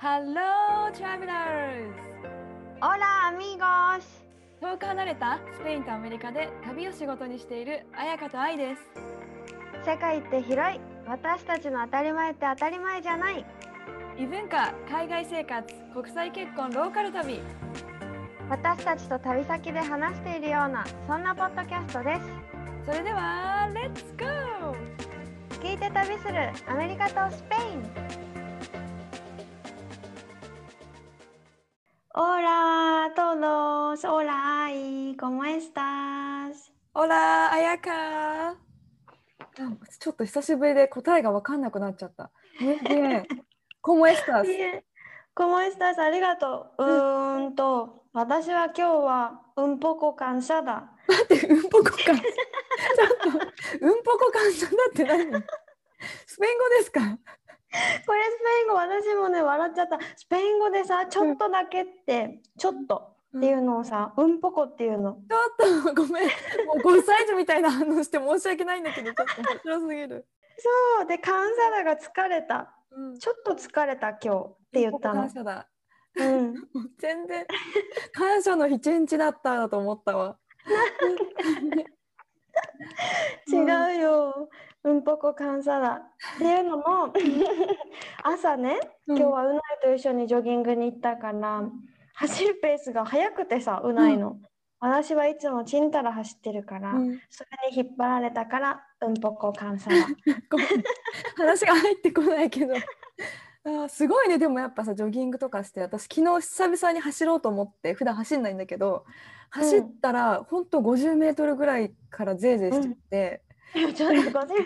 Hello, travelers! Hola amigos! 遠く離れたスペインとアメリカで旅を仕事にしている彩香と愛です。世界って広い私たちの当たり前って当たり前じゃない異文化、海外生活、国際結婚、ローカル旅。私たちと旅先で話しているようなそんなポッドキャストですそれでは、レッツゴー聞いて旅するアメリカとスペイン Hola todos, hola Ai, ¿cómo ちょっと久しぶりで答えが分かんなくなっちゃった。Muy bien. ¿Cómo estás? Bien. ¿Cómo estás? ありがとう。うーんと、私は今日は un poco cansada。待って、うんぽこ感。ちょっと、うんぽこ感謝だって何スペイン語ですか これスペイン語私もね笑っちゃった。スペイン語でさちょっとだけって、ちょっとっていうのをさうんぽこっていうの。ちょっと ごめん。もう5歳児みたいな反応して申し訳ないんだけど、ちょっと面白すぎる。そう。でカンサダが疲れた。うん、ちょっと疲れた今日って言ったの。感謝だ。うん全然感謝の一日だっただと思ったわ。違うようんぽこカンサダっていうのも 朝ね今日はうないと一緒にジョギングに行ったから走るペースが速くてさうないの、私はいつもちんたら走ってるから、うん。それに引っ張られたからうんぽこカンサダごめん。話が入ってこないけど。あーすごいね。でもやっぱさジョギングとかして私昨日久々に走ろうと思って普段走んないんだけど走ったら、ほんと50メートルぐらいからぜいぜいしちゃって、ちょっと50メートル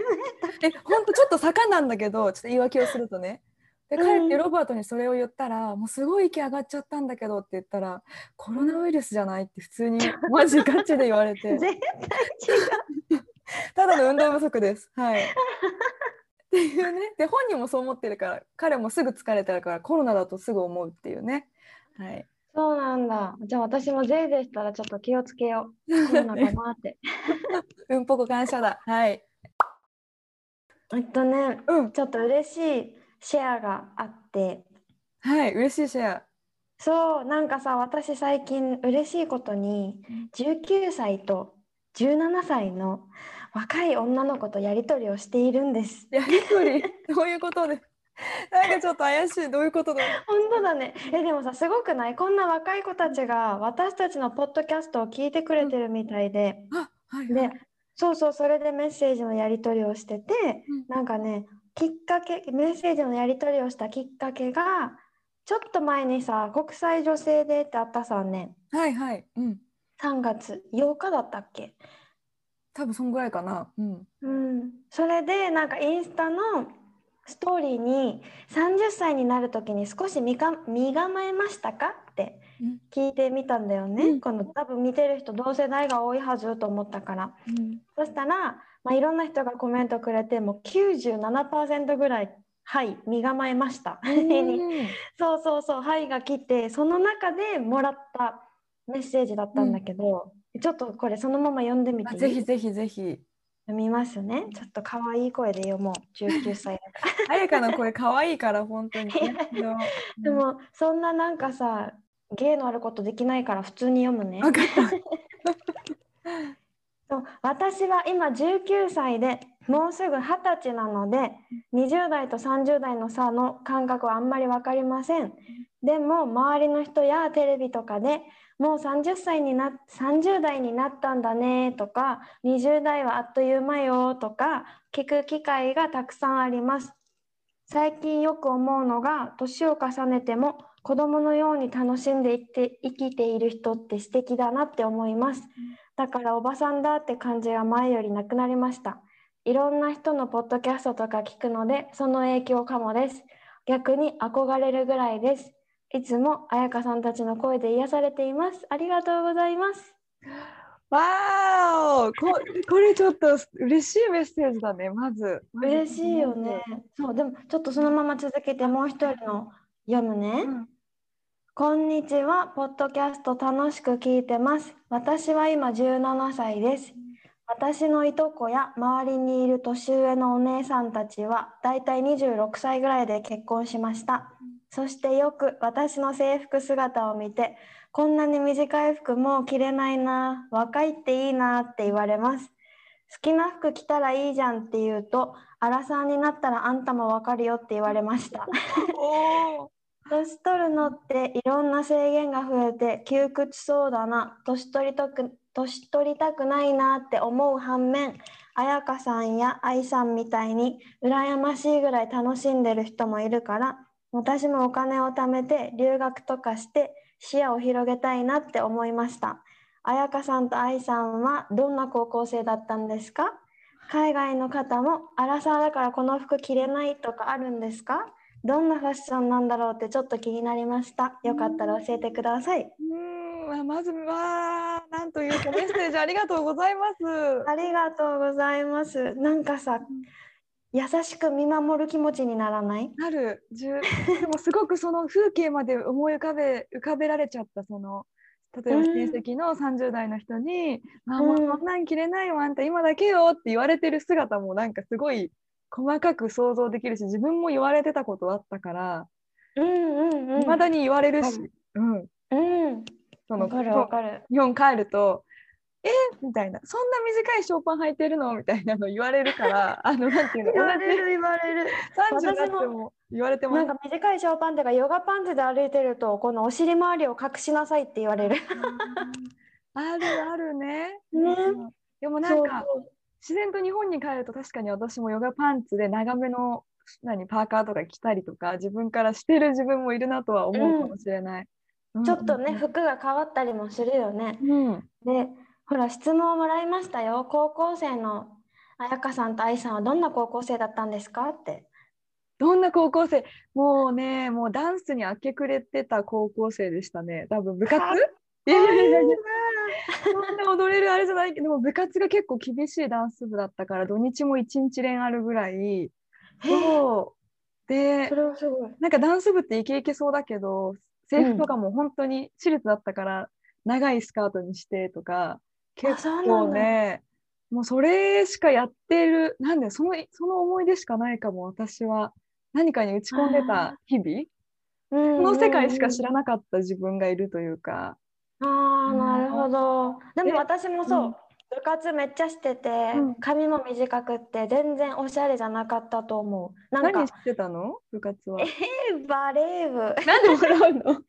えほんとちょっと坂なんだけどちょっと言い訳をするとねで帰ってロバートにそれを言ったら、もうすごい息上がっちゃったんだけどって言ったらコロナウイルスじゃないって普通にマジガチで言われて 絶対違うただの運動不足です。はい。っていうね。で本人もそう思ってるから彼もすぐ疲れてるからコロナだとすぐ思うっていうね。はい。そうなんだじゃあ私もぜいぜいしたらちょっと気をつけようコロナかなって うんぽこ感謝だ。はい。えっとねうん。ちょっと嬉しいシェアがあってはい。嬉しいシェア。そうなんかさ私最近嬉しいことに19歳と17歳の若い女の子とやり取りをしているんですやりとり？どういうことで。なんかちょっと怪しい。どういうことだ？本当だねえでもさすごくない？こんな若い子たちが私たちのポッドキャストを聞いてくれてるみたいで、あ、はい、ではい。そうそうそれでメッセージのやり取りをしてて、うんなんかねきっかけメッセージのやり取りをしたきっかけがちょっと前にさ国際女性デーってあったさねはいはい。うん。3月8日だったっけ？多分そんぐらいかな。うん。うん、それでなんかインスタのストーリーに30歳になる時に少し身か身構えましたか？ってうん。聞いてみたんだよね、うん。この多分見てる人同世代が多いはずと思ったから。うん。そしたら、まあ、いろんな人がコメントくれてもう97%ぐらい「はい身構えました」に。そうそうそう「はい」が来てその中でもらったメッセージだったんだけど、ちょっとこれそのまま読んでみてぜひぜひぜひ。読みますね。ちょっと可愛い声で読もう。19歳だから。あやかの声可愛いから本当に。でもそんななんかさ、芸のあることできないから普通に読むね。分かった。そう私は今19歳でもうすぐ20歳なので20代と30代の差の感覚はあんまり分かりません。でも周りの人やテレビとかでもう30歳にな30代になったんだねとか20代はあっという間よとか聞く機会がたくさんあります。最近よく思うのが年を重ねても子供のように楽しんでいって生きている人って素敵だなって思います。だからおばさんだって感じが前よりなくなりました。いろんな人のポッドキャストとか聞くので、その影響かもです。逆に憧れるぐらいです。いつも彩香さんたちの声で癒されています。ありがとうございます。わーおこ これちょっと嬉しいメッセージだねまずまず嬉しいよね。そう、でもちょっとそのまま続けてもう一人の読むね。うんこんにちは、ポッドキャスト楽しく聞いてます。私は今17歳です。私のいとこや周りにいる年上のお姉さんたちはだいたい26歳ぐらいで結婚しました。そしてよく私の制服姿を見て、こんなに短い服もう着れないな、若いっていいなって言われます。好きな服着たらいいじゃんって言うと、アラサーになったらあんたもわかるよって言われました。年取るのっていろんな制限が増えて窮屈そうだな年取りたく年取りたくないなって思う反面彩香さんや愛さんみたいに羨ましいぐらい楽しんでる人もいるから私もお金を貯めて留学とかして視野を広げたいなって思いました彩香さんと愛さんはどんな高校生だったんですか？海外の方もアラサーだからこの服着れないとかあるんですか？どんなファッションなんだろうってちょっと気になりました。よかったら教えてください。うーんまずはなんというかメッセージありがとうございます。ありがとうございます。なんかさ、優しく見守る気持ちにならない？なるでもすごくその風景まで思い浮かべ浮かべられちゃったその例えばうん親戚の30代の人に「あもううんなん着れないよあんた今だけよ」って言われてる姿もなんかすごい細かく想像できるし自分も言われてたことあったからうんうんうん。いまだに言われるし、うん、うん。その。日本帰ると「え？みたいな「そんな短いショーパン履いてるの?」みたいなの言われるから あのなんていうの？言われる言われる。30になって私も言われてますなんか短いショーパンとかヨガパンツで歩いてるとこのお尻周りを隠しなさいって言われる。あるあるね。ねうんでもなんか自然と日本に帰ると確かに私もヨガパンツで長めの何パーカーとか着たりとか自分からしてる自分もいるなとは思うかもしれない。ちょっとね、服が変わったりもするよね。うんうんで、ほら、質問をもらいましたよ。高校生の彩香さんと愛さんはどんな高校生だったんですか？って。どんな高校生？もうねもうダンスに明け暮れてた高校生でしたね。多分部活？いやいやいやいやそんな踊れるあれじゃないけど部活が結構厳しいダンス部だったから土日も一日練あるぐらい。そうでそれはすごい。なんかダンス部ってイケイケそうだけど制服とかも本当に私立だったから長いスカートにしてとか結構ねもうそれしかやってるなんでそのその思い出しかないかも私は。何かに打ち込んでた日々？ここの世界しか知らなかった自分がいるというか。ああ、なるほど。ででも私もそう、うん。部活めっちゃしてて、うん。髪も短くって全然おしゃれじゃなかったと思う。なんか何、してたの？部活は。えーバレー部。なんで笑うの？なんで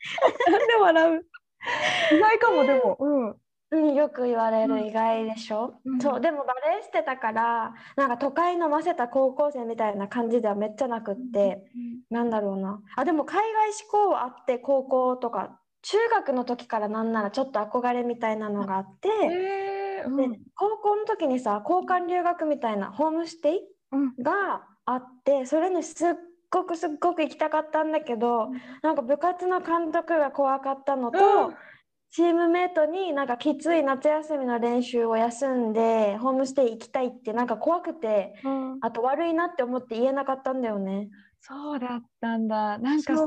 笑う？意外かもでも。うんうん、よく言われうん。る意外でしょ、うん。そうでもバレエしてたからなんか都会のませた高校生みたいな感じではめっちゃなくって、なんだろうな。あでも海外志向はあって高校とか中学の時からなんならちょっと憧れみたいなのがあって、えーうん。で高校の時にさ交換留学みたいなホームステイうん。があってそれにすっごくすっごく行きたかったんだけど、うん。なんか部活の監督が怖かったのと、うんチームメートになんかきつい夏休みの練習を休んでホームステイ行きたいってなんか怖くてうん。あと悪いなって思って言えなかったんだよね。そうだったんだ。なんかさ、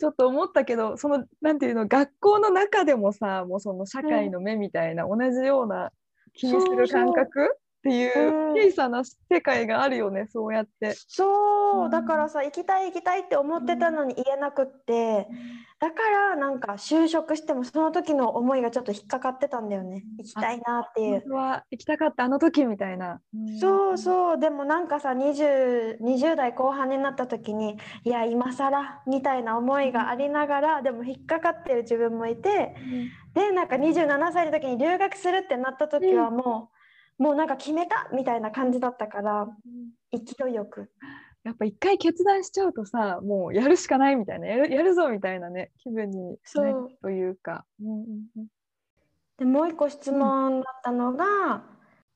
ちょっと思ったけど、その、なんていうの、学校の中でもさ、もうその社会の目みたいな、同じような気にする感覚？っていううん。小さな世界があるよね、そうやって。そううんだからさ行きたい行きたいって思ってたのに言えなくってだからなんか就職してもその時の思いがちょっと引っかかってたんだよね。行きたいなっていう。は行きたかったあの時みたいな。そうそうでもなんかさ 20, 20代後半になった時にいや今更みたいな思いがありながらでも引っかかってる自分もいてでなんか27歳の時に留学するってなった時はもう、もうなんか決めたみたいな感じだったから勢いよく。やっぱ一回決断しちゃうとさ、もうやるしかないみたいな、やるやるぞみたいなね、気分になそうるというか。う。んうんうん。でもう一個質問だったのが、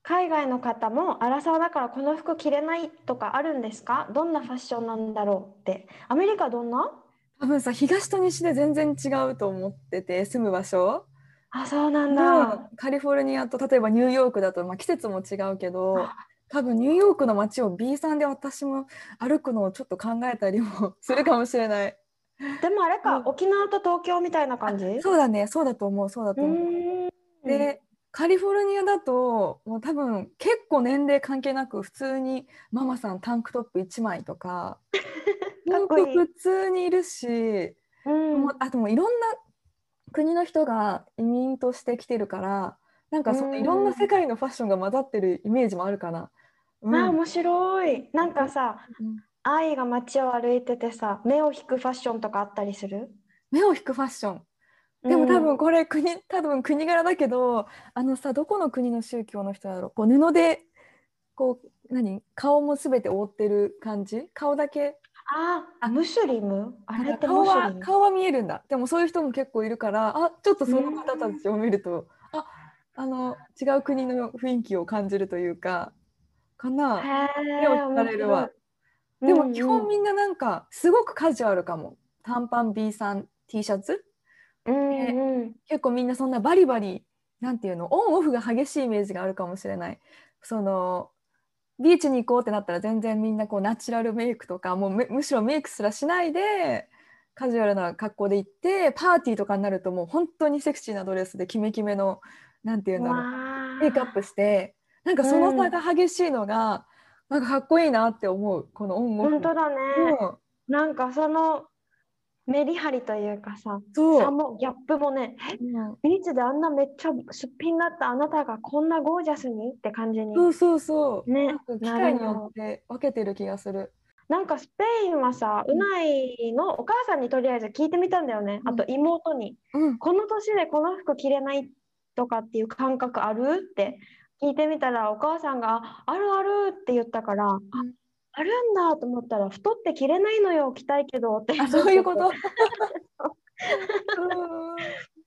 海外の方もアラサーだからこの服着れないとかあるんですか？どんなファッションなんだろうって。アメリカどんな？多分さ東と西で全然違うと思ってて住む場所あそうなんうんだ、カリフォルニアと例えばニューヨークだと、まあ、季節も違うけど多分ニューヨークの街を B さんで私も歩くのをちょっと考えたりもするかもしれない。でもあれか、うん。沖縄と東京みたいな感じ？そうだね。そうだと思う。そうだとう。思う。でカリフォルニアだともう多分結構年齢関係なく普通にママさんタンクトップ1枚とか かいい。普通にいるし、うん。もうあともういろんな国の人が移民として来てるからなんかそのうんいろんな世界のファッションが混ざってるイメージもあるかな。うん。あ面白い。なんかさうん。愛が街を歩いててさ目を引くファッションとかあったりする？目を引くファッション。でも多分これ国多分国柄だけどあのさどこの国の宗教の人だろう？こう布でこう何？顔もすべて覆ってる感じ？顔だけああムスリムあれって顔は顔は見えるんだでもそういう人も結構いるからあちょっとその方たちを見るとああの違う国の雰囲気を感じるというかかな目を引かれるわでも基本みんななんかすごくカジュアルかも短パン B さん T シャツうんうん結構みんなそんなバリバリなんていうのオンオフが激しいイメージがあるかもしれないそのビーチに行こうってなったら全然みんなこうナチュラルメイクとかもうむむしろメイクすらしないでカジュアルな格好で行ってパーティーとかになるともう本当にセクシーなドレスでキメキメのなんていうんだろうわメイクアップしてなんかその差が激しいのが、なんかかっこいいなって思うこのオンオフ本当だね。うん。なんかそのメリハリというかさギャップもねえうん。ビーチであんなめっちゃすっぴんだったあなたがこんなゴージャスにって感じにそうそうそう、ね機会によって分けてる気がする。なんかスペインはさ、うないのお母さんにとりあえず聞いてみたんだよね。うん。あと妹に、うん、この年でこの服着れないとかっていう感覚ある？って聞いてみたら、お母さんが、ああるあるって言ったから、ああるんだと思ったら、太って着れないのよ、着たいけどって。あそういうこと？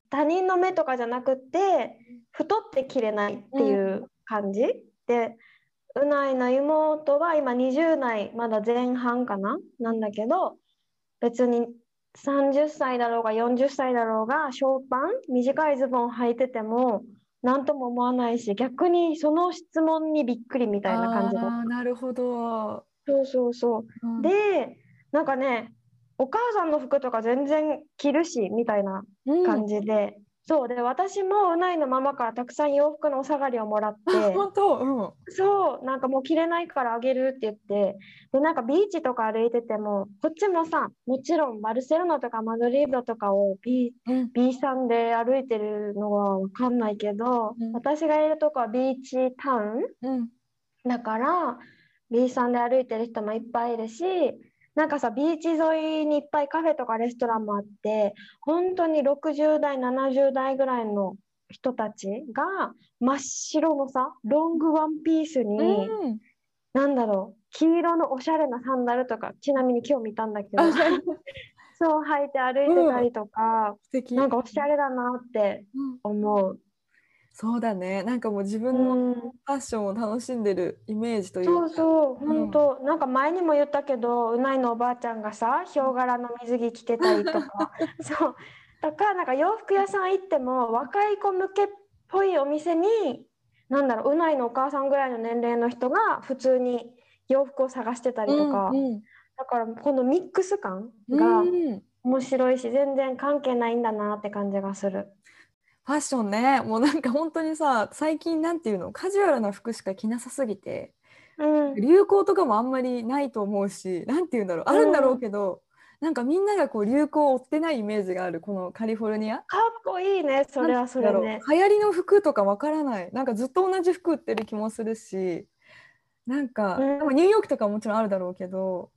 他人の目とかじゃなくて、太って着れないっていう感じ、で、うないの妹は今20代まだ前半かな？なんだけど別に30歳だろうが40歳だろうがショーパン短いズボン履いてても何とも思わないし逆にその質問にびっくりみたいな感じだなるほど。そうそうそう。うん。でなんかねお母さんの服とか全然着るしみたいなうん。感じで、そう。で私もうないのママからたくさん洋服のお下がりをもらって。あ 本当、うん。そう。なんかもう着れないからあげるって言って。でなんかビーチとか歩いててもこっちもさもちろんバルセロナとかマドリードとかを B, うん、B さんで歩いてるのは分かんないけど、うん。私がいるとこはビーチタウンうん、だから B さんで歩いてる人もいっぱいいるしなんかさビーチ沿いにいっぱいカフェとかレストランもあって本当に60代70代ぐらいの人たちが真っ白のさロングワンピースに、うん。なんだろう黄色のおしゃれなサンダルとかちなみに今日見たんだけどあそう履いて歩いてたりとか、素敵。なんかおしゃれだなってうん思う。そうだね。なんかもう自う分のんファッションを楽しんでるイメージというそうか。そう、うん本当、なんか前にも言ったけど、うないのおばあちゃんがさ、ヒョウ柄の水着着てたりとか、そう。だからなんか洋服屋さん行っても若い子向けっぽいお店に、なんだろう、うないのお母さんぐらいの年齢の人が普通に洋服を探してたりとか、うんだからこのミックス感うんがうん面白いし、全然関係ないんだなって感じがする。ファッションね、もうなんか本当にさ、最近なんていうの、カジュアルな服しか着なさすぎて、うん、流行とかもあんまりないと思うし、なんていうんだろう、あるんだろうけど、なんかみんながこう流行を追ってないイメージがある、このカリフォルニア？かっこいいね、それはそれね流行りの服とかわからない。なんかずっと同じ服売ってる気もするし、なんか、うん。でもニューヨークとかももちろんあるだろうけど、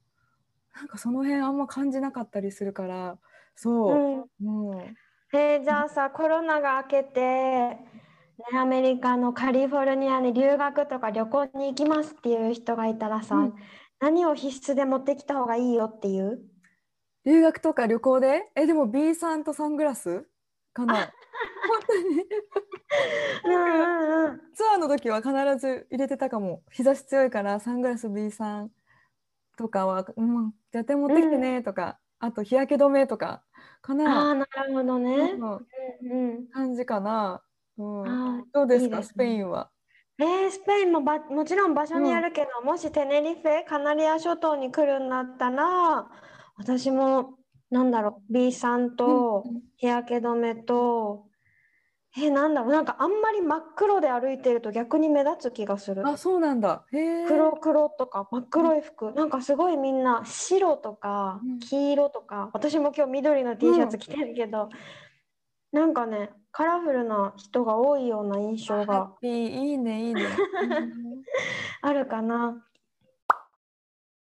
なんかその辺あんま感じなかったりするから、そう。う、ん。うん、えーじゃあさ、コロナが明けて、ね、アメリカのカリフォルニアに留学とか旅行に行きますっていう人がいたらさ、うん。何を必須で持ってきた方がいいよっていう？留学とか旅行で？え、でも B さんとサングラス？かな。本当に。うんツアーの時は必ず入れてたかも。日差し強いからサングラス B さんとかは「うん絶対持ってきてね」とか、あと日焼け止めとかかあな、あなるほどね。うんうん。感じかな、うん、どうですかね。スペインは？えースペインもばもちろん場所によるけど、もしテネリフェカナリア諸島に来るんだったら私もなんだろう B さんとうん。日焼け止めと、えーなんだろうなんかあんまり真っ黒で歩いてると逆に目立つ気がする。あそうなんだ。へえ。黒黒とか真っ黒い服、なんかすごいみんな白とかうん黄色とか、私も今日緑の T シャツ着てるけど、なんかねカラフルな人が多いような印象ハがいいねいいね。あるかな。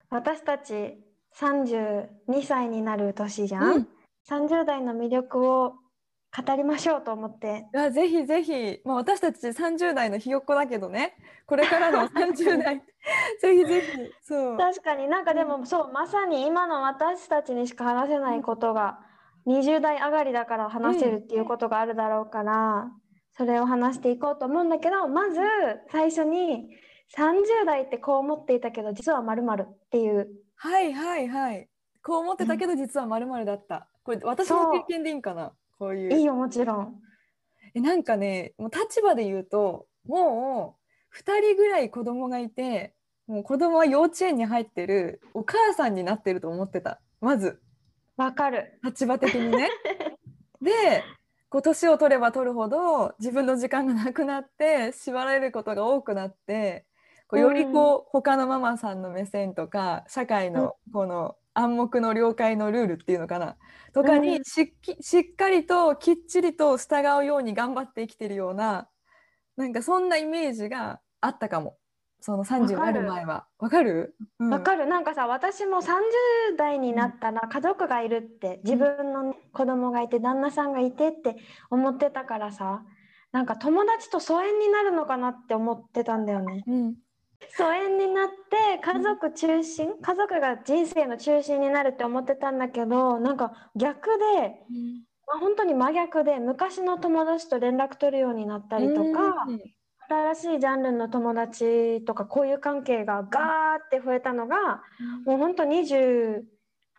私たち32歳になる年じゃん、うん30代の魅力を語りましょうと思って。いやぜひぜひ、まあ、私たち30代のひよっこだけどね。これからの 30代ぜひぜひ。そう。確かに。なんかでもそうまさに今の私たちにしか話せないことが20代上がりだから話せるっていうことがあるだろうから、それを話していこうと思うんだけどまず最初に30代ってこう思っていたけど実はまるっていう。はいはいはい。こう思ってたけど実はまるだった。これ私の経験でいいんかな？こういう。いいよもちろん。えなんかねもう立場で言うともう2人ぐらい子供がいてもう子供は幼稚園に入ってるお母さんになってると思ってたまずわかる。立場的にね。でこう年を取れば取るほど自分の時間がなくなって縛られることが多くなってこうよりこう、他のママさんの目線とか社会のこの暗黙の了解のルールっていうのかな？とかうんにしっきしっかりときっちりと従うように頑張って生きてるようななんかそんなイメージがあったかも。その30になる前は。わかる？うん。わかる。なんかさ私も30代になったら家族がいるって自分の、ね、子供がいて旦那さんがいてって思ってたからさなんか友達と疎遠になるのかなって思ってたんだよね。うん疎遠になって家族中心家族が人生の中心になるって思ってたんだけどなんか逆で、うん、まあ、本当に真逆で昔の友達と連絡取るようになったりとか、うん、新しいジャンルの友達とか交友関係がガーって増えたのが、うん、もう本当20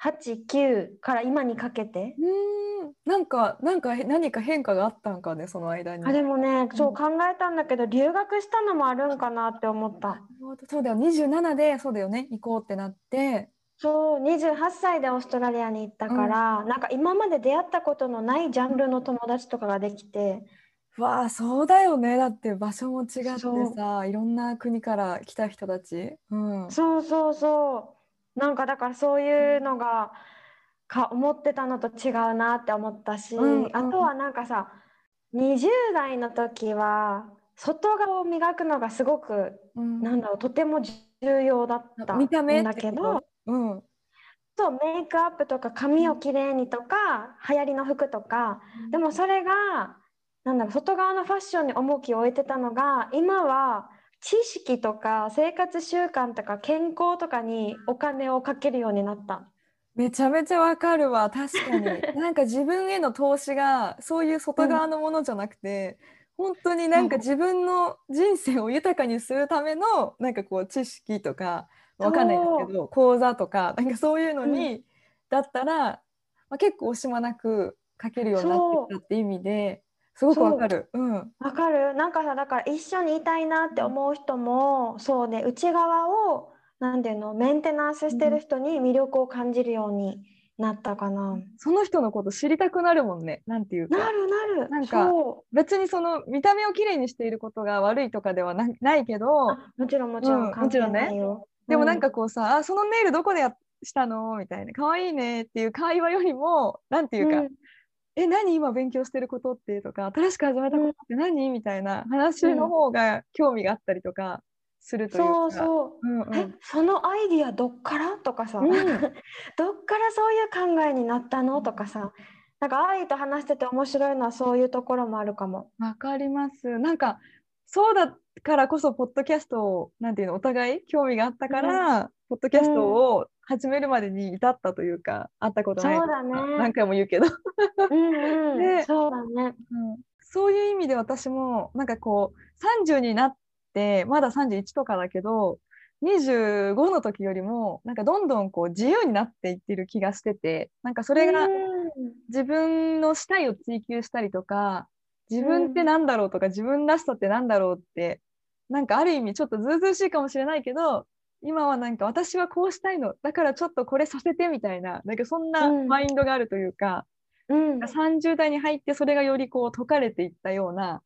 89から今にかけて。うん。なんかなんか何か変化があったんかねその間に。あでもねそう考えたんだけど、うん、留学したのもあるんかなって思った。そうだよ。27でそうだよね。行こうってなって。そう28歳でオーストラリアに行ったから、うん、なんか今まで出会ったことのないジャンルの友達とかができて、うん、わあそうだよね。だって場所も違ってさいろんな国から来た人たち、うん、そうそうそう。なんかだからそういうのがか思ってたのと違うなって思ったし、うんうんあとはなんかさ20代の時は外側を磨くのがすごくうん。なんだろうとても重要だったん見た目だけどうん。そうメイクアップとか髪をきれいにとか流行りの服とかでもそれがなんだろう外側のファッションに重きを置いてたのが今は知識とか生活習慣とか健康とかにお金をかけるようになった。めちゃめちゃわかるわ。確かに。なんか自分への投資がそういう外側のものじゃなくて、本当になんか自分の人生を豊かにするためのなんかこう知識とかわかんないですけど講座とかなんかそういうのに、だったら、まあ、結構惜しまなく書けるようになってきたって意味ですごくわかる。うん。わかる。なんかさだから一緒にいたいなって思う人もそうね内側をなんていうのメンテナンスしてる人に魅力を感じるようになったかな。その人のこと知りたくなるもんね。なんていうか。なるなる。なんかそ別にその見た目をきれいにしていることが悪いとかではなないけうどあもちろんもちろうんん関係ないよ。うでもなんかこうさ、あそのネイルどこでやしたの？みたいな。可愛いねっていう会話よりもなんていうか、うんえ何今勉強してることって？とか新しく始めたことって何、みたいな話の方が興味があったりとかするというか。そうそう。うんうん。えそのアイディアどっから？とかさ、うん。どっからそういう考えになったの？とかさ。なんか愛と話してて面白いのはそういうところもあるかも。わかります。なんかそうだからこそポッドキャストをなんていうのお互い興味があったから、ポッドキャストを始めるまでに至ったというか会ったことない。そうだね。何回も言うけど、うんうん、ねそうだね。うん。そういう意味で私もなんかこう30になってまだ31とかだけど25の時よりもなんかどんどんこう自由になっていってる気がしててなんかそれがうん。自分のしたいを追求したりとか自分ってなんだろうとか、自分らしさってなんだろうってなんかある意味ちょっとずうずうしいかもしれないけど今はなんか私はこうしたいのだからちょっとこれさせてみたいななんかそんなうん。マインドがあるというか、うん。30代に入ってそれがよりこう解かれていったような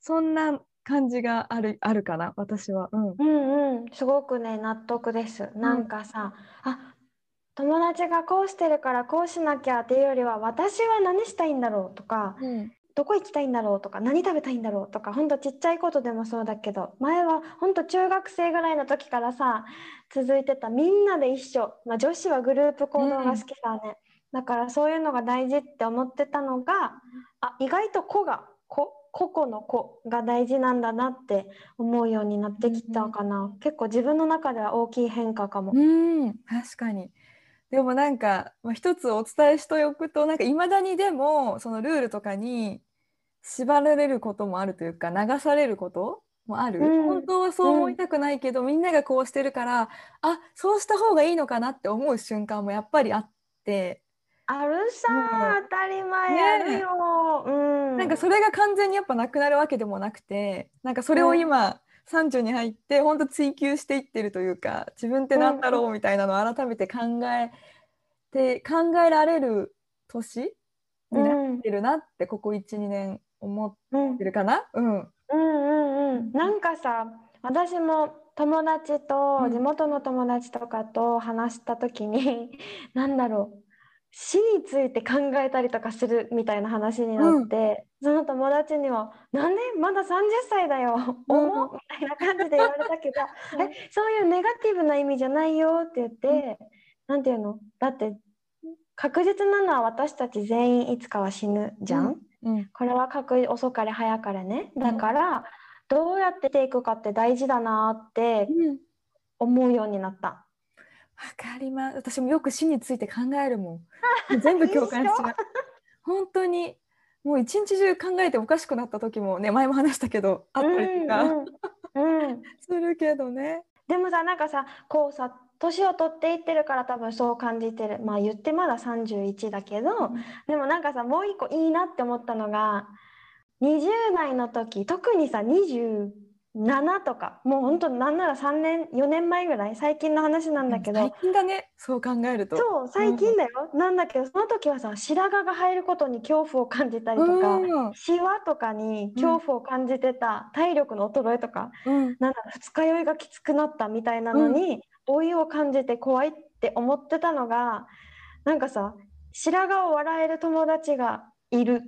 そんな感じがあるあるかな私は。うん。うんうん、すごくね納得です。なんかさ、あ友達がこうしてるからこうしなきゃっていうよりは私は何したいんだろうとかうんどこ行きたいんだろうとか何食べたいんだろうとかほんとちっちゃいことでもそうだけど前はほんと中学生ぐらいの時からさ続いてたみんなで一緒、まあ、女子はグループ行動が好きだね、だからそういうのが大事って思ってたのがあ意外と子が子個々の子が大事なんだなって思うようになってきたかな、結構自分の中では大きい変化かも。うん確かに。でもなんか、まあ、一つお伝えしておくとなんかいまだにでもそのルールとかに縛られることもあるというか流されることもある、うん。本当はそう思いたくないけど、みんながこうしてるからあそうした方がいいのかなって思う瞬間もやっぱりあって、あるさ、うん。当たり前あるよ。うん、なんかそれが完全にやっぱなくなるわけでもなくてなんかそれを今、30に入って本当追求していってるというか自分って何だろうみたいなのを改めて考えて考えられる年になってるなってここ12年思ってるかな？うん、うんうんうん、なんかさ私も友達と地元の友達とかと話した時に、なんだろう。死について考えたりとかするみたいな話になって、その友達には「なんでまだ30歳だよ重っ」みたいな感じで言われたけど「えそういうネガティブな意味じゃないよ」って言って、なんていうの？だって確実なのは私たち全員いつかは死ぬじゃん？うん。これは確遅かれ早かれね。だから、どうやってていくかって大事だなってうん。思うようになった。わかります。私もよく死について考えるもん。全部共感しちゃう。本当にもう一日中考えておかしくなった時もね前も話したけどあったりとかうんうんうん するけどね。でもさなんかさこうさ年を取っていってるから多分そう感じてるまあ言ってまだ31だけど、でもなんかさもう一個いいなって思ったのが20代の時特にさ27とかもうほんとなんなら3年4年前ぐらい最近の話なんだけど、最近だね。そう考えると。そう最近だよ、なんだけどその時はさ白髪が入ることに恐怖を感じたりとか、うん。シワとかに恐怖を感じてた、体力の衰えとかうん。なんだ二日酔いがきつくなったみたいなのに、老いを感じて怖いって思ってたのがなんかさ白髪を笑える友達がいる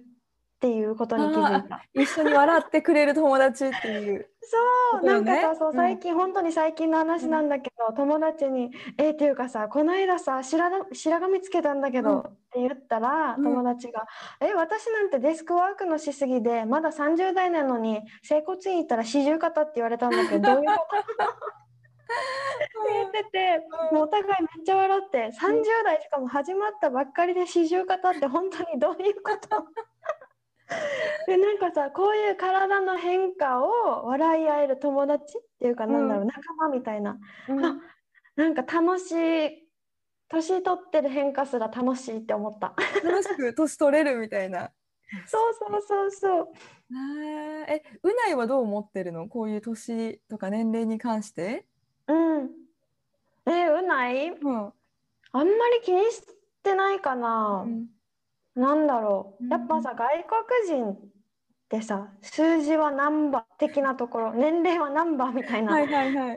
っていうことに気づいた。一緒に笑ってくれる友達っていう。そう、ねなんかさ、そううん最近、本当に最近の話なんだけど、友達に「えっていうかさこの間さ白髪白髪見つけたんだけど」うんって言ったら、うん友達が「え私なんてデスクワークのしすぎでまだ30代なのに整骨院行ったら四十肩って言われたんだけど どういうこと?」って言ってて、もうお互いめっちゃ笑って30代しかも始まったばっかりで四十肩って本当にどういうこと？でなんかさこういう体の変化を笑い合える友達っていうかなんだろう、うん。仲間みたいな。うん。あなんか楽しい年取ってる変化すら楽しいって思った。楽しく年取れるみたいな。そうそうそうそう。えうないはどう思ってるの？こういう年とか年齢に関して。うん。えうない？うん。あんまり気にしてないかな、うんなんだろう。うん。やっぱさ外国人ってさ数字はナンバー的なところ年齢はナンバーみたいはいな。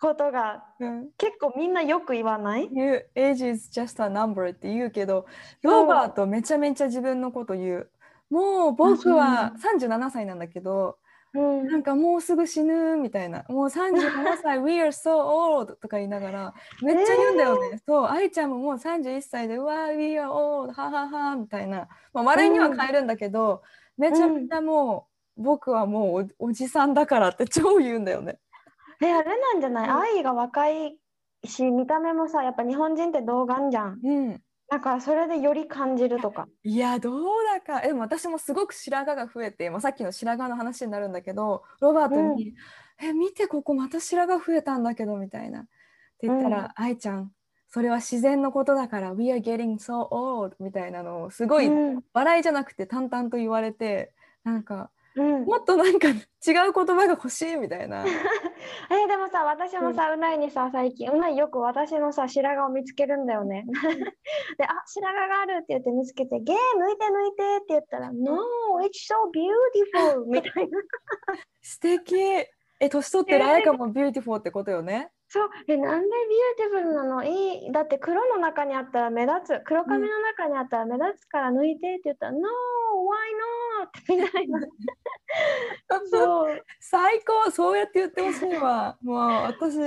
ことがうん。結構みんなよく言わない？言う。Age is just a number って言うけどロバートめちゃめちゃ自分のこと言う。もう僕は37歳なんだけどうん。なんかもうすぐ死ぬみたいな。もう37歳 We are so old とか言いながらめっちゃ言うんだよね、そう愛ちゃんももう31歳でうわ We are old はははみたいな、まあ、笑いには変えるんだけど、めちゃめちゃもう、僕はもうおおじさんだからって 超言うんだよね。えあれなんじゃない、うん。愛が若いし見た目もさやっぱ日本人って童顔じゃん。うんだからそれでより感じるとか。いやどうだか。え私もすごく白髪が増えて、まあ、さっきの白髪の話になるんだけどロバートに「え見てここまた白髪増えたんだけど」みたいな。って言ったら「愛、ちゃんそれは自然のことだから We are getting so old」みたいなのをすごいうん。笑いじゃなくて淡々と言われてなんかうん。もっとなんか違う言葉が欲しいみたいな。えでもさ私もさ、うないにさ最近うないよく私のさ白髪を見つけるんだよね。であ白髪があるって言って見つけて「ゲー抜いて抜いて」って言ったら「No it's so beautiful」みたいな。素敵。え年取ってるあやかも beautiful ってことよね。そう。えなんで beautiful なの？いい。だって黒の中にあったら目立つ。黒髪の中にあったら目立つから抜いてって言ったら「No why not 」みたいな。そう。最高。そうやって言ってほしいわもう私。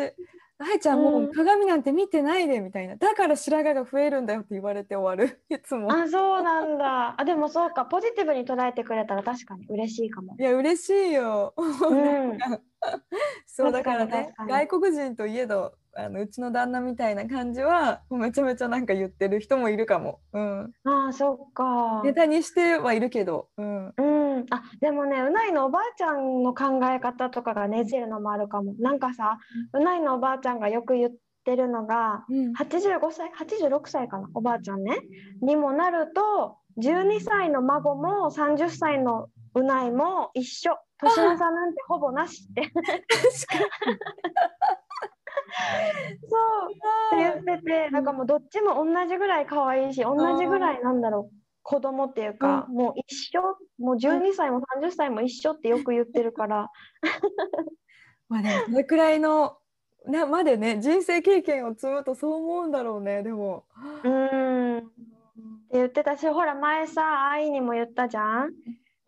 あいちゃんもううん鏡なんて見てないでみたいな。だから白髪が増えるんだよって言われて終わる。いつも。あそうなんだ。あでもそうか。ポジティブに捉えてくれたら確かに嬉しいかも。いや嬉しいよ、うん そうだからね外国人といえどあのうちの旦那みたいな感じはめちゃめちゃなんか言ってる人もいるかも、うん、ああそっか。ネタにしてはいるけど、うん、うん、あでもねうないのおばあちゃんの考え方とかが根付いるのもあるかも。なんかさうないのおばあちゃんがよく言ってるのがうん。85歳86歳かなおばあちゃんね。にもなると12歳の孫も30歳のうないも一緒。年の差なんてほぼなしって。そう。って言っててなんかもうどっちも同じぐらい可愛いし同じぐらいなんだろう。子供っていうか、もう一緒。もう12歳も30歳も一緒ってよく言ってるから。まあでもそれくらいのなまでね人生経験を積むとそう思うんだろうねでも。うーん。って言ってたしほら前さ愛にも言ったじゃん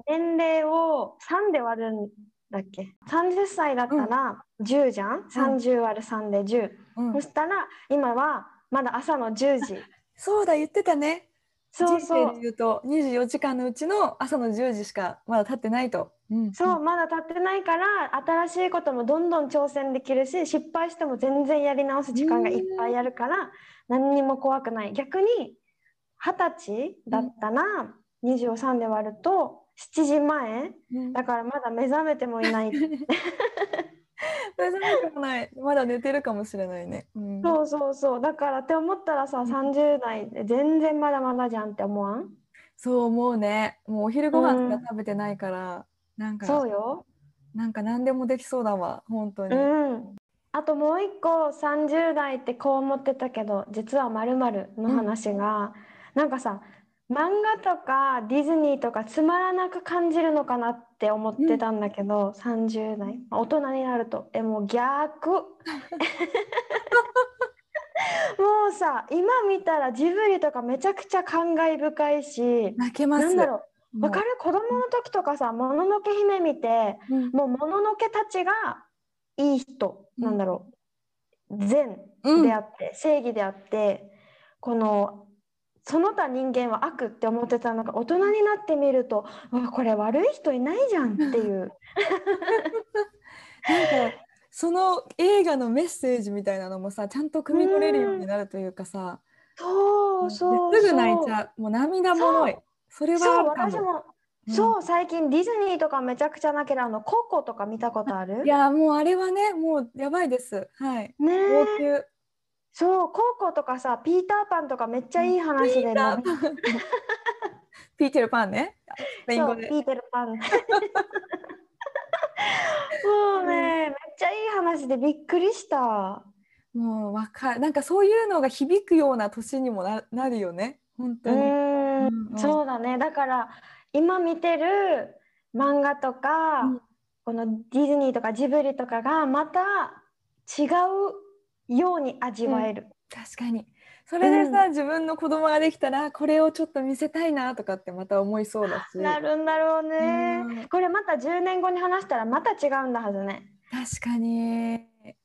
年齢を3で割るんだっけ？30歳だったら10じゃん、30割る3で10、うん。そしたら今はまだ朝の10時。そうだ言ってたね。そうそう。人生で言うと24時間のうちの朝の10時しかまだ経ってないと。うんそう、まだ経ってないから新しいこともどんどん挑戦できるし失敗しても全然やり直す時間がいっぱいあるから何にも怖くない。逆に二十歳だったら23で割ると7時前。うん。だからまだ目覚めてもいない。目覚めてもない。まだ寝てるかもしれないね。うん。そうそうそう。だからって思ったらさ30代で全然まだまだじゃんって思わん？そう思うね。もうお昼ご飯しか食べてないから、なんかそうよ。なんか何でもできそうだわ。本当に。うん。あともう一個30代ってこう思ってたけど実はまるの話が、なんかさ漫画とかディズニーとかつまらなく感じるのかなって思ってたんだけど、30代。大人になると。えもう逆。もうさ今見たらジブリとかめちゃくちゃ感慨深いし泣けます。なんだろう。わかる？子供の時とかさ「もののけ姫」見てうん。もうもののけたちがいい人、うん。なんだろう。善うんであって、正義であってこのその他人間は悪って思ってたのが大人になってみるとこれ悪い人いないじゃんっていう。なんかその映画のメッセージみたいなのもさちゃんと汲み取れるようになるというかさ、そうそうですぐ泣いちう。ゃう。もう涙もろい。それは。私も、うん。そう最近ディズニーとかめちゃくちゃ泣けるあの。ココとか見たことある？いやもうあれはねもうやばいです。はい。ねえ。号泣そうココとかさピーターパンとかめっちゃいい話でな ピーテルパンね。ピーテルパン。もうねめっちゃいい話でびっくりした。もうわかるなんかそういうのが響くような年にもななるよね。本う当に、うん。そうだね。だから今見てる漫画とか、うん。このディズニーとかジブリとかがまた違うように味わえる、確かに。それでさ、自分の子供ができたらこれをちょっと見せたいなとかってまた思いそうだし。なるんだろうね、うん。これまた10年後に話したらまた違うんだはずね。確かに。え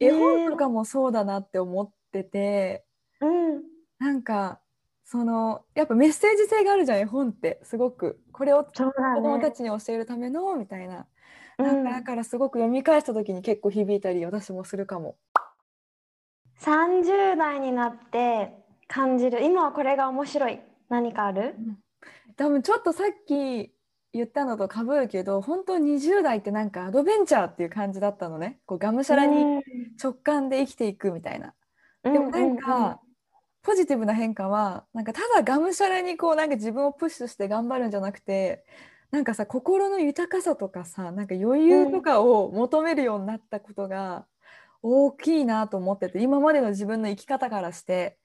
絵本とかもそうだなって思ってて、うん。なんかそのやっぱメッセージ性があるじゃん絵本って。すごく。これを子供たねちに教えるためのみたいな、うん。なんかだからすごく読み返した時に結構響いたり私もするかも。30代になって感じる。今はこれが面白い。何かある？多分ちょっとさっき言ったのとかぶるけど本当20代ってなんかアドベンチャーっていう感じだったのね。こうがむしゃらに直感で生きていくみたいな。でもなんか、ポジティブな変化はなんかただがむしゃらにこうなんか自分をプッシュして頑張るんじゃなくてなんかさ心の豊かさとかさなんか余裕とかを求めるようになったことが大きいなと思ってて今までの自分の生き方からして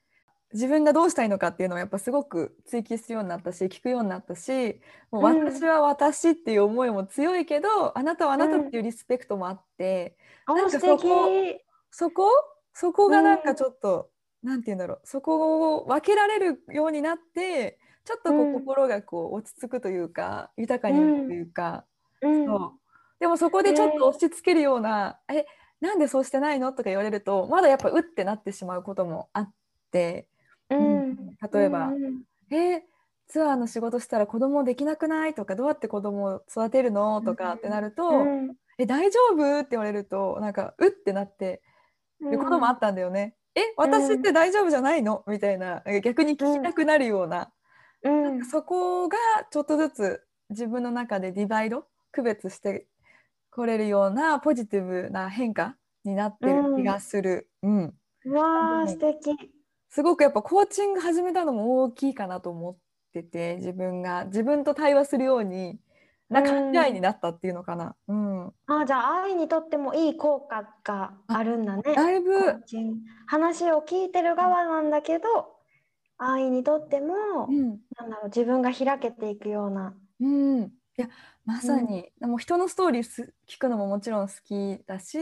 自分がどうしたいのかっていうのをやっぱすごく追求するようになったし聞くようになったしもう私は私っていう思いも強いけど、うん、あなたはあなたっていうリスペクトもあって、うん、なんかそこそこそこがなんかちょっと、うん、なんて言うんだろう。そこを分けられるようになってちょっとこう、心がこう落ち着くというか豊かになるというか、そう。でもそこでちょっと押し付けるような「えなんでそうしてないの?」とか言われるとまだやっぱうってなってしまうこともあって。うん、例えば、うん、えツアーの仕事したら子供できなくない？とかどうやって子供を育てるの？とかってなると、うん、え大丈夫？って言われるとなんかうってなってることもあったんだよね。え私って大丈夫じゃないの？みたいな逆に聞きたくなるような,、なんかそこがちょっとずつ自分の中でディバイド区別してこれるようなポジティブな変化になってる気がする。うん、うん、わー素敵すごくやっぱコーチング始めたのも大きいかなと思ってて自分が自分と対話するようにな考えになったっていうのかな。うん、あじゃあ愛にとってもいい効果があるんだね。だいぶ話を聞いてる側なんだけど、愛にとっても、うん、なんだろう自分が開けていくような。うん、いやまさに、うん、も人のストーリー聞くのももちろん好きだし、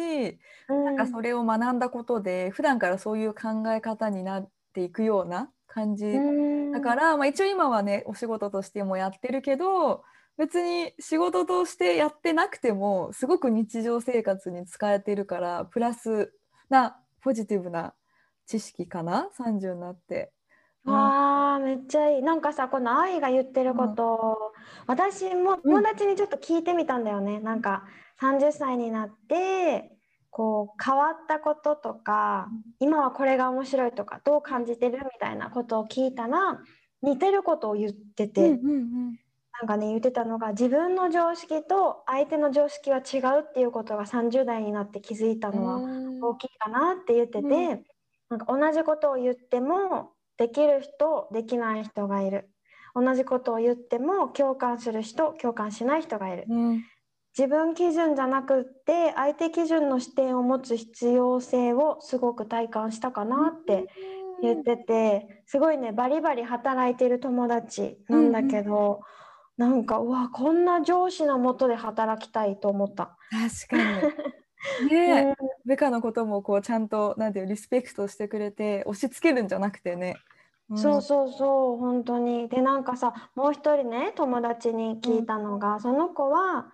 うん、なんかそれを学んだことで普段からそういう考え方になっていくような感じだから、まあ、一応今はねお仕事としてもやってるけど別に仕事としてやってなくてもすごく日常生活に使えてるからプラスなポジティブな知識かな30になって。わあめっちゃいい。なんかさこの愛が言ってること、うん、私も友達にちょっと聞いてみたんだよね、うん、なんか30歳になってこう変わったこととか今はこれが面白いとかどう感じてるみたいなことを聞いたら似てることを言ってて、うんうんうん、なんかね言ってたのが自分の常識と相手の常識は違うっていうことが30代になって気づいたのは大きいかなって言ってて、うん、なんか同じことを言ってもできる人できない人がいる同じことを言っても共感する人共感しない人がいる、うん、自分基準じゃなくって相手基準の視点を持つ必要性をすごく体感したかなって言っててすごいねバリバリ働いてる友達なんだけど、うん、なんかうわこんな上司のもとで働きたいと思った。確かに。ね、うん、部下のこともこうちゃんとなんていうリスペクトしてくれて押し付けるんじゃなくてね。うん、そうそうそう本当に。でなんかさもう一人ね友達に聞いたのが、うん、その子は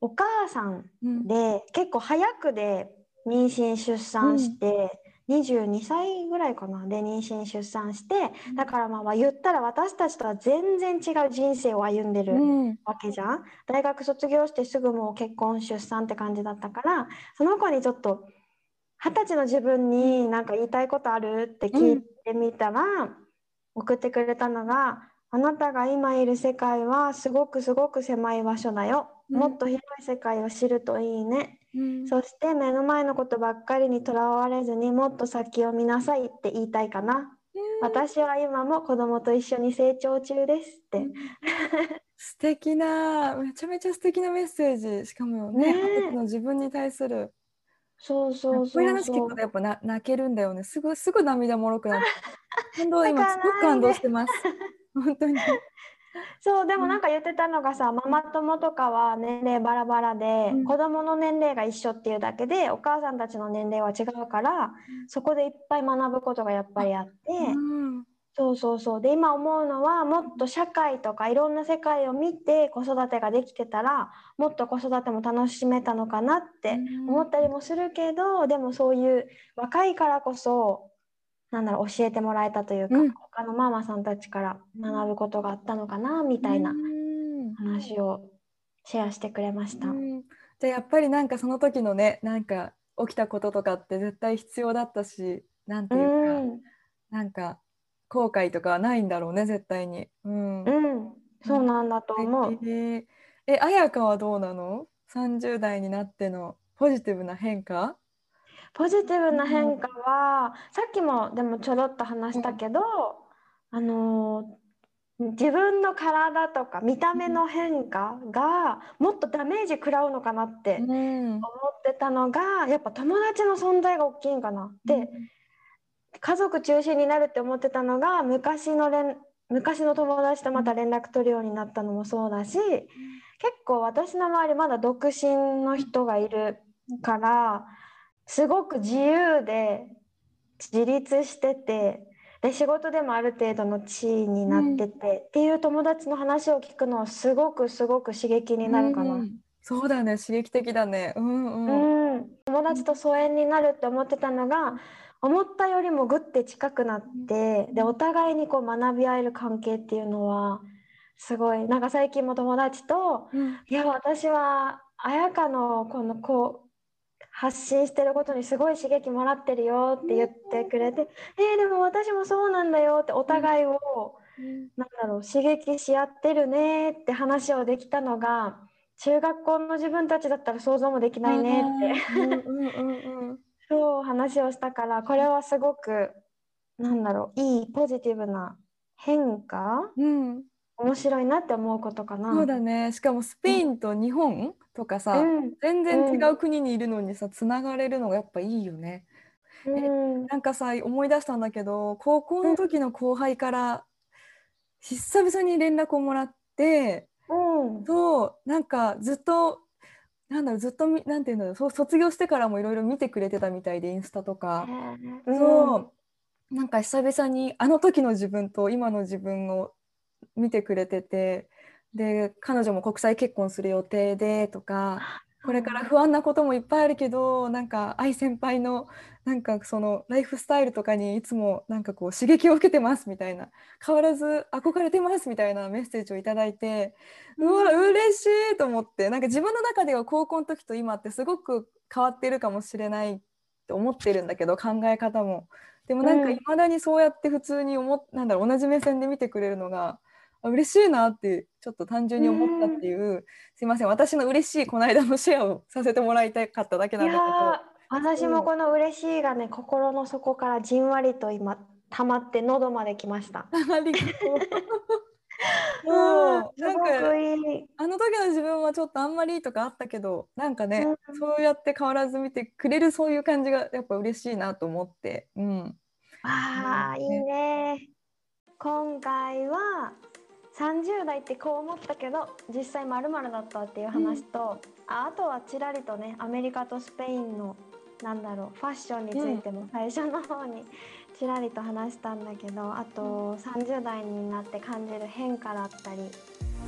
お母さんで、うん、結構早くで妊娠出産して、うん、22歳ぐらいかなで妊娠出産してだからまあ言ったら私たちとは全然違う人生を歩んでるわけじゃん、大学卒業してすぐもう結婚出産って感じだったからその子にちょっと二十歳の自分に何か言いたいことあるって聞いてみたら、送ってくれたのがあなたが今いる世界はすごくすごく狭い場所だよ。もっと広い世界を知るといいね。うん、そして目の前のことばっかりにとらわれずにもっと先を見なさいって言いたいかな。うん、私は今も子供と一緒に成長中ですって。うん、素敵なめちゃめちゃ素敵なメッセージしかもねねの自分に対する。そうそうそうそう。こういう話聞くとやっぱな泣けるんだよね。すぐすぐ涙もろくなって。感動今すごく感動してます。本当に。そうでもなんか言ってたのがさ、ママ友とかは年齢バラバラで、うん、子供の年齢が一緒っていうだけでお母さんたちの年齢は違うから、うん、そこでいっぱい学ぶことがやっぱりあって、うん、そうそうそう。で今思うのはもっと社会とかいろんな世界を見て子育てができてたらもっと子育ても楽しめたのかなって思ったりもするけど、でもそういう若いからこそなんだろう教えてもらえたというか、うん、他のママさんたちから学ぶことがあったのかなみたいな話をシェアしてくれました。じゃやっぱりなんかその時のねなんか起きたこととかって絶対必要だったしなんてういうか、ん、なんか後悔とかはないんだろうね絶対に。うん。うん、そうなんだと思う。素敵。え綾香はどうなの ?30 代になってのポジティブな変化？ポジティブな変化は、さっきもでもちょろっと話したけど、あのー自分の体とか見た目の変化がもっとダメージ食らうのかなって思ん。ってたのがやっぱ友達の存在が大きいんかな。で家族中心になるって思ってたのが昔の連昔の友達とまた連絡取るようになったのもそうだし結構私の周りまだ独身の人がいるからすごく自由で自立しててで仕事でもある程度の地位になってて、っていう友達の話を聞くのはすごくすごく刺激になるかな。うんそうだね刺激的だね。うんうん。うん、友達と疎遠になるって思ってたのが思ったよりもぐって近くなってでお互いにこう学び合える関係っていうのはすごいなんか最近も友達とうん「いや私は彩香のこのこう発信してることにすごい刺激もらってるよ」って言ってくれて「えーでも私もそうなんだよ」ってお互いをなんだろう刺激し合ってるねって話をできたのが中学校の自分たちだったら想像もできないねって。そう話をしたからこれはすごくなんだろういいポジティブな変化？うん、面白いなって思うことかな？そうだね。しかもスペインと日本とかさ、うん全然違う国にいるのにさ、つながれるのがやっぱいいよね。うんなんかさ、思い出したんだけど、高校の時の後輩から久々に連絡をもらって、うんそう、なんかずっと、なんだろう、ずっとみ、なんていうんだろう、そう卒業してからもいろいろ見てくれてたみたいで、インスタとか。うん。そう、なんか久々にあの時の自分と今の自分を見てくれてて、で、彼女も国際結婚する予定でとか、これから不安なこともいっぱいあるけど、なんか愛先輩のなんかそのライフスタイルとかにいつもなんかこう刺激を受けてますみたいな、変わらず憧れてますみたいなメッセージをいただいて、うわ、嬉しいと思って、なんか自分の中では高校の時と今ってすごく変わってるかもしれないって思ってるんだけど、考え方も。でもなんかうん。いまだにそうやって普通に思っなんだろう同じ目線で見てくれるのがあ嬉しいなってちょっと単純に思ったっていう、すいません私の嬉しいこの間のシェアをさせてもらいたかっただけいなんだやー私もこの嬉しいがね心の底からじんわりと今溜まって喉まで来ました。ありがとううん。そ うなんか。あの時の自分はちょっとあんまりとかあったけどなんかね、うん。そうやって変わらず見てくれるそういう感じがやっぱ嬉しいなと思って、うん、ああ、うんいいね。今回は30代ってこう思ったけど実際まるだったっていう話と、ああとはちらりとねアメリカとスペインのなんだろうファッションについても最初の方にちらりと話したんだけどあと30代になって感じる変化だったり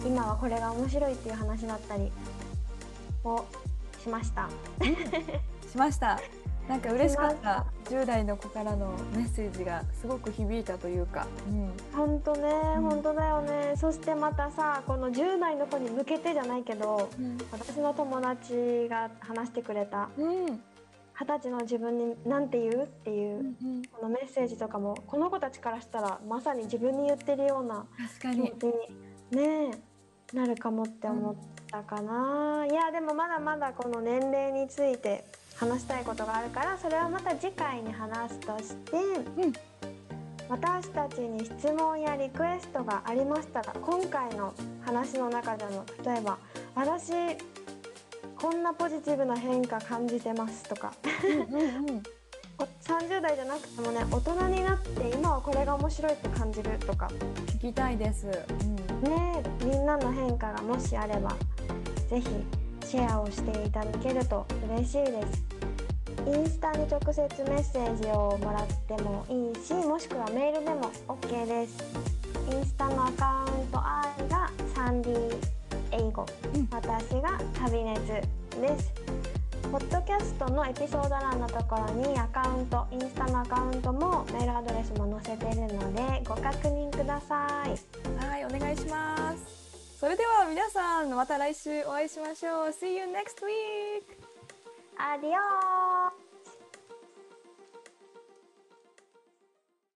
今はこれが面白いっていう話だったりをしました。しました。なんか嬉しかった。10代の子からのメッセージがすごく響いたというか、うん、本当ね、うん。本当だよね。そしてまたさ、この10代の子に向けてじゃないけど、私の友達が話してくれた。うん二十歳の自分に何て言うっていう、うん、このメッセージとかもこの子たちからしたらまさに自分に言ってるような気持ちにねなるかもって思ったかな。いやでもまだまだこの年齢について話したいことがあるからそれはまた次回に話すとして、ん。私たちに質問やリクエストがありましたら今回の話の中での例えば「私こんなポジティブな変化感じてます」とか。うんうんうん。お30代じゃなくてもね大人になって今はこれが面白いって感じるとか。聞きたいです。うん。ねえみんなの変化がもしあればぜひシェアをしていただけると嬉しいです。インスタに直接メッセージをもらってもいいしもしくはメールでも OK です。インスタのアカウント R がサンディ英語、うん私が旅熱ですポッドキャストのエピソード欄のところにアカウントインスタのアカウントもメールアドレスも載せてるのでご確認くださいはい、お願いします。それでは皆さん、また来週お会いしましょう。See you next week! アディオー